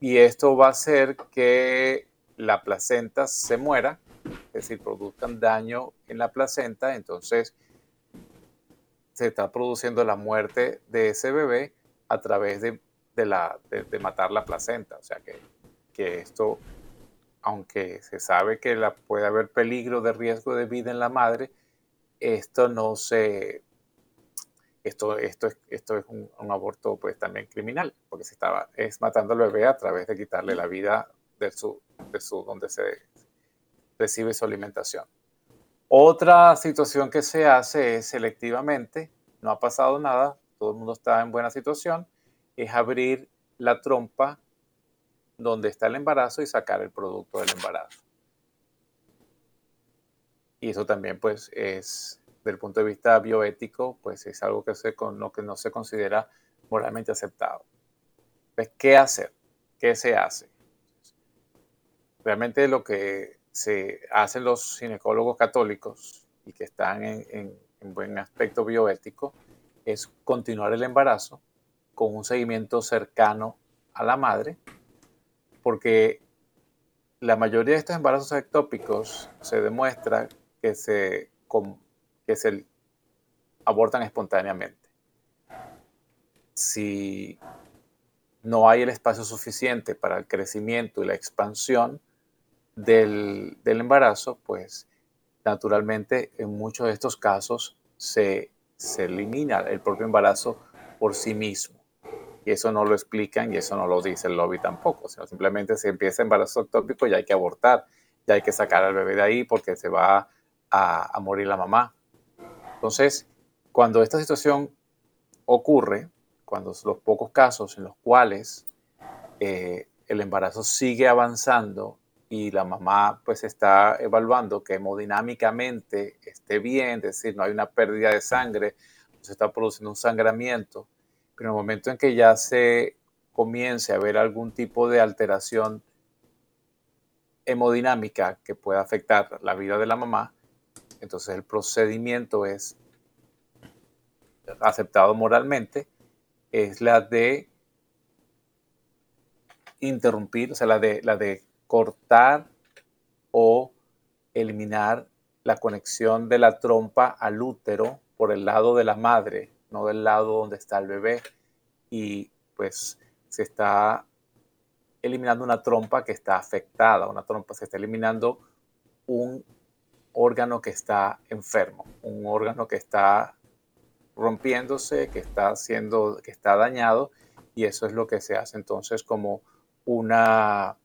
S2: y esto va a hacer que la placenta se muera, es decir, produzcan daño en la placenta, entonces se está produciendo la muerte de ese bebé a través de, la, de, matar la placenta. O sea que, que, esto, aunque se sabe que la, puede haber peligro de riesgo de vida en la madre, esto no se... Esto, esto, es, esto es un, aborto pues también criminal, porque se estaba, es matando al bebé a través de quitarle la vida de su, de su, donde se recibe su alimentación. Otra situación que se hace es selectivamente, no ha pasado nada, todo el mundo está en buena situación, es abrir la trompa donde está el embarazo y sacar el producto del embarazo. Y eso también pues es, del punto de vista bioético, pues es algo que, se, lo que no se considera moralmente aceptado. Pues, ¿qué hacer? ¿Qué se hace? Realmente lo que se hacen los ginecólogos católicos y que están en, buen aspecto bioético es continuar el embarazo con un seguimiento cercano a la madre, porque la mayoría de estos embarazos ectópicos se demuestra que se, que se abortan espontáneamente. Si no hay el espacio suficiente para el crecimiento y la expansión, del, embarazo, pues naturalmente en muchos de estos casos se, elimina el propio embarazo por sí mismo. Y eso no lo explican y eso no lo dice el lobby tampoco, sino simplemente se empieza embarazo ectópico y hay que abortar, ya hay que sacar al bebé de ahí porque se va a, morir la mamá. Entonces, cuando esta situación ocurre, cuando los pocos casos en los cuales eh, el embarazo sigue avanzando y la mamá pues está evaluando que hemodinámicamente esté bien, es decir, no hay una pérdida de sangre, se está produciendo un sangramiento, pero en el momento en que ya se comience a ver algún tipo de alteración hemodinámica que pueda afectar la vida de la mamá, entonces el procedimiento es aceptado moralmente, es la de interrumpir, o sea, la de, la de cortar o eliminar la conexión de la trompa al útero por el lado de la madre, no del lado donde está el bebé. Y pues se está eliminando una trompa que está afectada, una trompa, se está eliminando un órgano que está enfermo, un órgano que está rompiéndose, que está siendo, que está dañado, y eso es lo que se hace entonces como una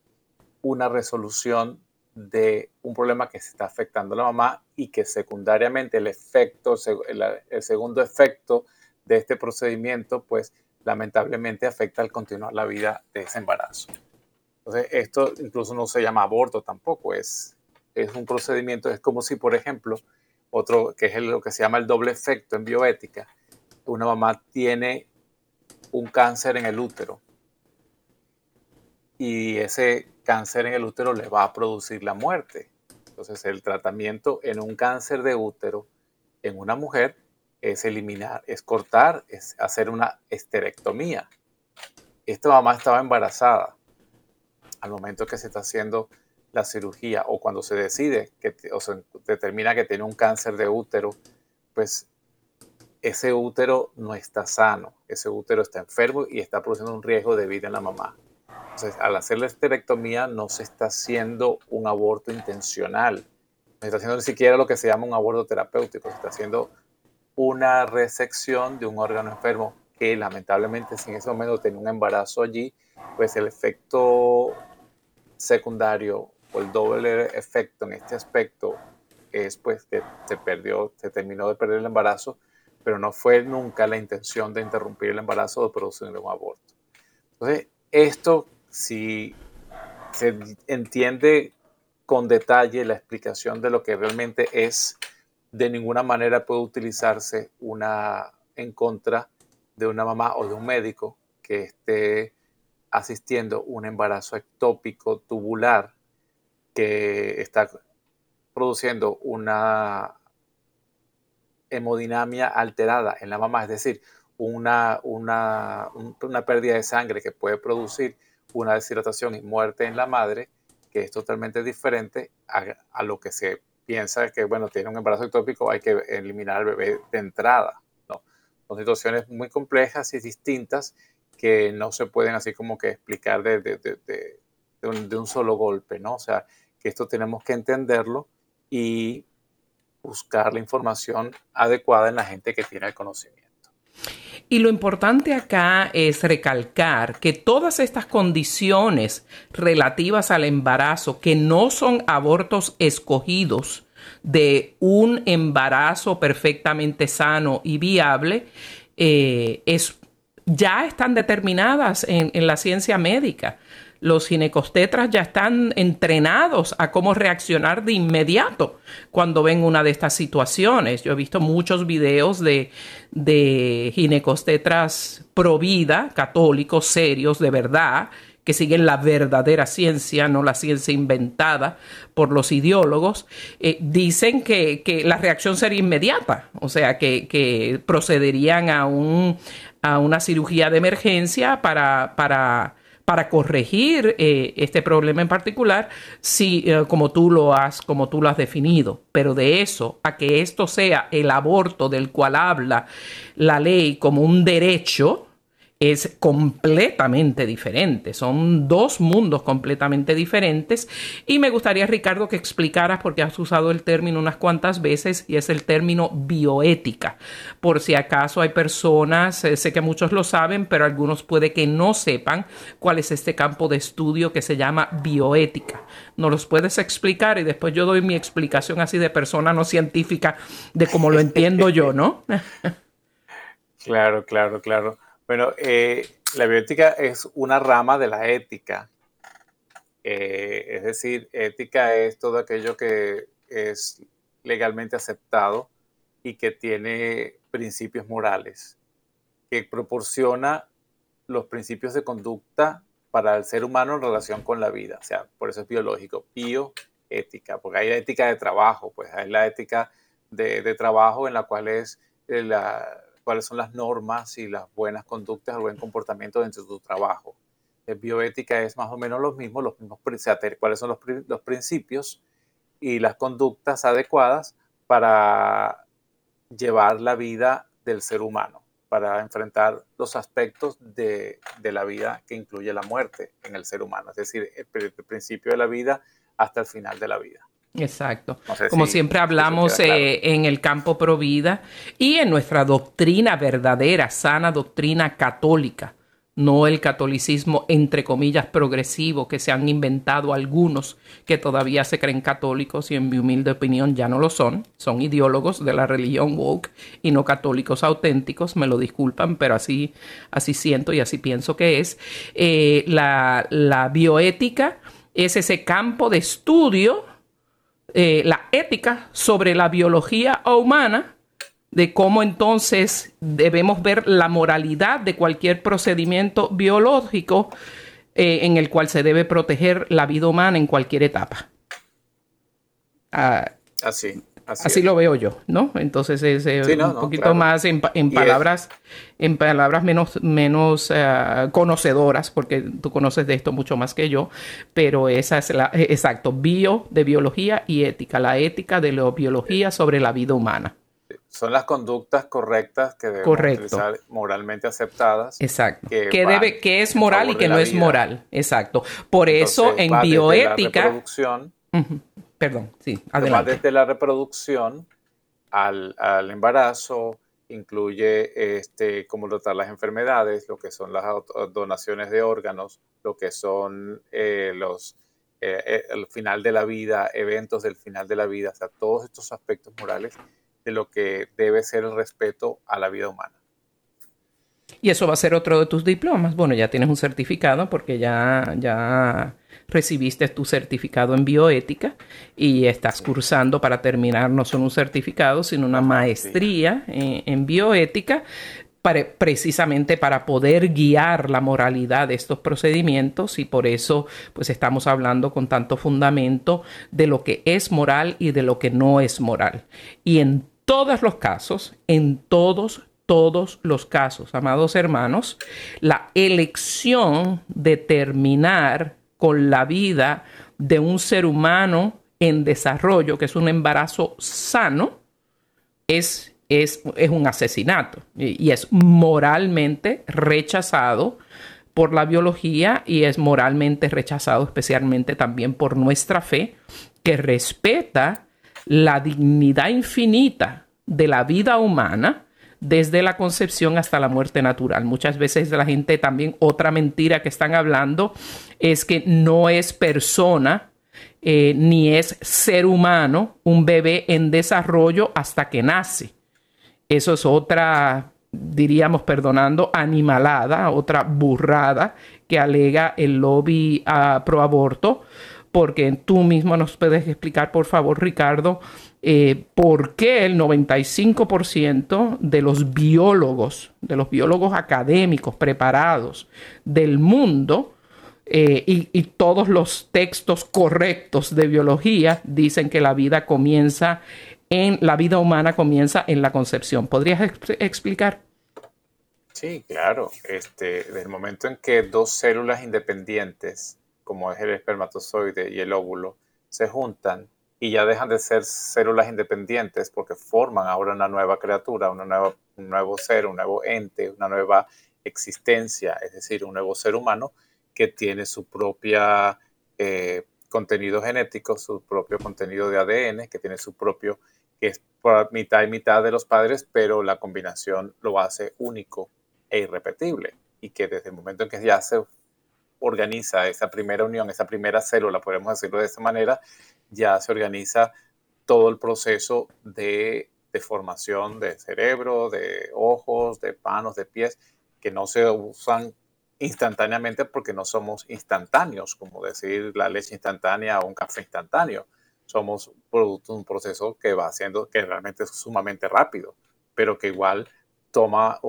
S2: una resolución de un problema que se está afectando a la mamá y que secundariamente el efecto, el, segundo efecto de este procedimiento, pues lamentablemente afecta al continuar la vida de ese embarazo. Entonces, esto incluso no se llama aborto tampoco, es, es un procedimiento, es como si, por ejemplo, otro que es lo que se llama el doble efecto en bioética, una mamá tiene un cáncer en el útero y ese cáncer en el útero le va a producir la muerte. Entonces el tratamiento en un cáncer de útero en una mujer es eliminar, es cortar, es hacer una esterectomía. Esta mamá estaba embarazada al momento que se está haciendo la cirugía o cuando se decide que, o se determina que tiene un cáncer de útero, pues ese útero no está sano, ese útero está enfermo y está produciendo un riesgo de vida en la mamá. Entonces, al hacer la esterectomía no se está haciendo un aborto intencional, no se está haciendo ni siquiera lo que se llama un aborto terapéutico, se está haciendo una resección de un órgano enfermo que lamentablemente si en ese momento tenía un embarazo allí, pues el efecto secundario o el doble efecto en este aspecto es pues que se perdió, se terminó de perder el embarazo, pero no fue nunca la intención de interrumpir el embarazo o de producir un aborto. Entonces, esto, si se entiende con detalle la explicación de lo que realmente es, de ninguna manera puede utilizarse una en contra de una mamá o de un médico que esté asistiendo un embarazo ectópico tubular que está produciendo una hemodinamia alterada en la mamá, es decir, una, una, una pérdida de sangre que puede producir una deshidratación y muerte en la madre, que es totalmente diferente a, lo que se piensa que, bueno, tiene un embarazo ectópico, hay que eliminar al bebé de entrada. ¿no? Son situaciones muy complejas y distintas que no se pueden así como que explicar de, de, de, de un, solo golpe, ¿no? O sea, que esto tenemos que entenderlo y buscar la información adecuada en la gente que tiene el conocimiento.
S1: Y lo importante acá es recalcar que todas estas condiciones relativas al embarazo, que no son abortos escogidos de un embarazo perfectamente sano y viable, eh, es, ya están determinadas en, en la ciencia médica los ginecostetras ya están entrenados a cómo reaccionar de inmediato cuando ven una de estas situaciones. Yo he visto muchos videos de, de ginecostetras pro vida, católicos, serios, de verdad, que siguen la verdadera ciencia, no la ciencia inventada por los ideólogos, eh, dicen que, que, la reacción sería inmediata, o sea, que, que procederían a, un, a una cirugía de emergencia para, para para corregir eh, este problema en particular, si eh, como tú lo has, como tú lo has definido. Pero de eso a que esto sea el aborto del cual habla la ley como un derecho, es completamente diferente. Son dos mundos completamente diferentes. Y me gustaría, Ricardo, que explicaras, porque has usado el término unas cuantas veces, y es el término bioética. Por si acaso hay personas, eh, sé que muchos lo saben, pero algunos puede que no sepan cuál es este campo de estudio que se llama bioética. ¿Nos los puedes explicar? Y después yo doy mi explicación así de persona no científica de cómo lo entiendo yo, ¿no? [laughs]
S2: claro, claro, claro. Bueno, eh, la bioética es una rama de la ética. Eh, es decir, ética es todo aquello que es legalmente aceptado y que tiene principios morales, que proporciona los principios de conducta para el ser humano en relación con la vida. O sea, por eso es biológico, bioética, porque hay la ética de trabajo, pues hay la ética de, de trabajo en la cual es la, cuáles son las normas y las buenas conductas, el buen comportamiento dentro de tu trabajo. El bioética es más o menos lo mismo, los mismos cuáles son los, los principios y las conductas adecuadas para llevar la vida del ser humano, para enfrentar los aspectos de, de, la vida que incluye la muerte en el ser humano, es decir, el principio de la vida hasta el final de la vida.
S1: Exacto. Como siempre hablamos eh, en el campo pro vida y en nuestra doctrina verdadera, sana doctrina católica, no el catolicismo entre comillas progresivo que se han inventado algunos que todavía se creen católicos y en mi humilde opinión ya no lo son, son ideólogos de la religión woke y no católicos auténticos, me lo disculpan, pero así, así siento y así pienso que es. Eh, la, la bioética es ese campo de estudio eh, la ética sobre la biología humana, de cómo entonces debemos ver la moralidad de cualquier procedimiento biológico eh, en el cual se debe proteger la vida humana en cualquier etapa.
S2: Ah, Así.
S1: Así, lo veo yo, ¿no? Entonces es eh, un poquito más en, palabras, en palabras menos, menos uh, conocedoras, porque tú conoces de esto mucho más que yo, pero esa es la, exacto, bio de biología y ética, la ética de la biología sobre la vida humana.
S2: Son las conductas correctas que debemos utilizar moralmente aceptadas.
S1: Exacto. Que, debe, que es moral y que no es moral. Exacto. Por eso en bioética. Perdón, sí,
S2: adelante. desde la reproducción al, al, embarazo, incluye este, cómo tratar las enfermedades, lo que son las donaciones de órganos, lo que son eh, los, eh, eh, el final de la vida, eventos del final de la vida, o sea, todos estos aspectos morales de lo que debe ser el respeto a la vida humana.
S1: Y eso va a ser otro de tus diplomas. Bueno, ya tienes un certificado porque ya, ya recibiste tu certificado en bioética y estás cursando para terminar no solo un certificado, sino una maestría en, bioética, precisamente para poder guiar la moralidad de estos procedimientos y por eso pues estamos hablando con tanto fundamento de lo que es moral y de lo que no es moral. Y en todos los casos, en todos todos los casos, amados hermanos, la elección de terminar con la vida de un ser humano en desarrollo, que es un embarazo sano, es, es, es un asesinato. Y, es moralmente rechazado por la biología y es moralmente rechazado especialmente también por nuestra fe, que respeta la dignidad infinita de la vida humana desde la concepción hasta la muerte natural. Muchas veces la gente también, otra mentira que están hablando es que no es persona eh, ni es ser humano un bebé en desarrollo hasta que nace. Eso es otra, diríamos, perdonando, animalada, otra burrada que alega el lobby pro aborto, porque tú mismo nos puedes explicar, por favor, Ricardo, eh, por qué el 95% de los biólogos, de los biólogos académicos preparados del mundo, eh, y, todos los textos correctos de biología dicen que la vida comienza en la vida humana comienza en la concepción. ¿Podrías explicar?
S2: Sí, claro. Este, desde el momento en que dos células independientes, como es el espermatozoide y el óvulo, se juntan, y ya dejan de ser células independientes porque forman ahora una nueva criatura, una nueva, un nuevo ser, un nuevo ente, una nueva existencia, es decir, un nuevo ser humano que tiene su propia eh, contenido genético, su propio contenido de ADN, que tiene su propio, que es por mitad y mitad de los padres, pero la combinación lo hace único e irrepetible y que desde el momento en que ya se organiza esa primera unión, esa primera célula, podemos decirlo de esa manera, ya se organiza todo el proceso de, formación de cerebro, de ojos, de manos, de pies, que no se usan instantáneamente porque no somos instantáneos, como decir la leche instantánea o un café instantáneo. Somos producto de un proceso que va haciendo, que realmente es sumamente rápido, pero que igual toma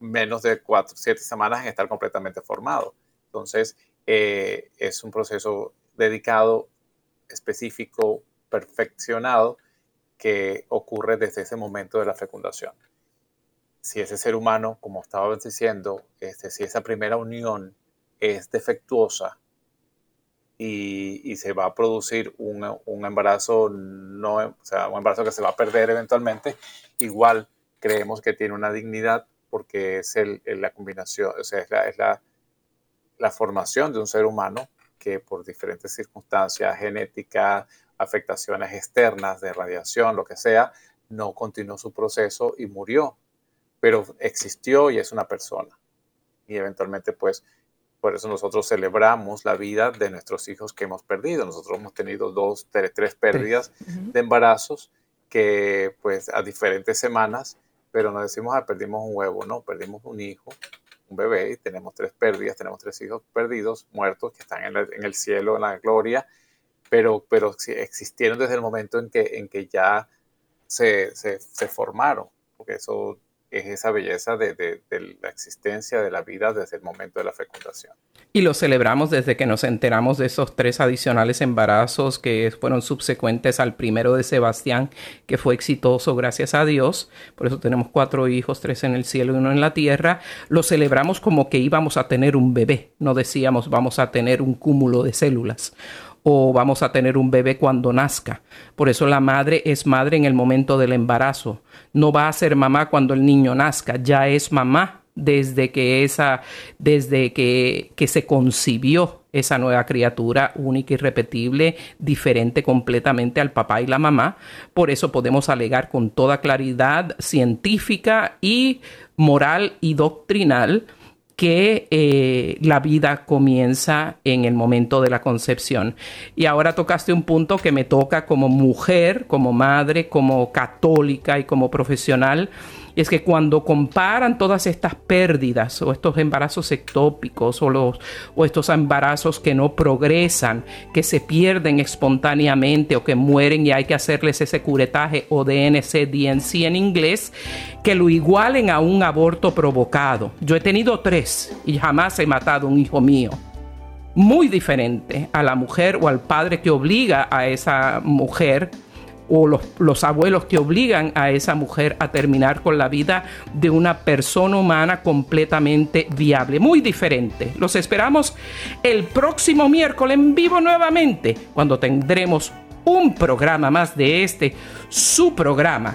S2: menos de cuatro, siete semanas en estar completamente formado. Entonces, eh, es un proceso dedicado específico, perfeccionado, que ocurre desde ese momento de la fecundación. Si ese ser humano, como estaba diciendo, este, si esa primera unión es defectuosa y, se va a producir un, embarazo, no, o sea, un embarazo que se va a perder eventualmente, igual creemos que tiene una dignidad porque es la combinación, o sea, es la formación de un ser humano que por diferentes circunstancias genéticas, afectaciones externas de radiación, lo que sea, no continuó su proceso y murió, pero existió y es una persona. Y eventualmente, pues, por eso nosotros celebramos la vida de nuestros hijos que hemos perdido. Nosotros hemos tenido dos, tres, tres pérdidas de embarazos que, pues, a diferentes semanas, pero no decimos, ah, perdimos un huevo, no, perdimos un hijo, un bebé tenemos tres pérdidas, tenemos tres hijos perdidos, muertos, que están en, el cielo, en la gloria, pero, pero existieron desde el momento en que, en que ya se, se, se formaron, porque eso es esa belleza de, la existencia de la vida desde el momento de la fecundación.
S1: Y lo celebramos desde que nos enteramos de esos tres adicionales embarazos que fueron subsecuentes al primero de Sebastián, que fue exitoso gracias a Dios. Por eso tenemos cuatro hijos, tres en el cielo y uno en la tierra. Lo celebramos como que íbamos a tener un bebé, no decíamos vamos a tener un cúmulo de células o vamos a tener un bebé cuando nazca. Por eso la madre es madre en el momento del embarazo. No va a ser mamá cuando el niño nazca, ya es mamá desde que esa desde que, que se concibió esa nueva criatura única, irrepetible, diferente completamente al papá y la mamá. Por eso podemos alegar con toda claridad científica y moral y doctrinal que eh, la vida comienza en el momento de la concepción. Y ahora tocaste un punto que me toca como mujer, como madre, como católica y como profesional es que cuando comparan todas estas pérdidas o estos embarazos ectópicos o, los, o estos embarazos que no progresan, que se pierden espontáneamente o que mueren y hay que hacerles ese curetaje o DNC, DNC en inglés, que lo igualen a un aborto provocado. Yo he tenido tres y jamás he matado un hijo mío muy diferente a la mujer o al padre que obliga a esa mujer o los, abuelos que obligan a esa mujer a terminar con la vida de una persona humana completamente viable. Muy diferente. Los esperamos el próximo miércoles en vivo nuevamente, cuando tendremos un programa más de este, su programa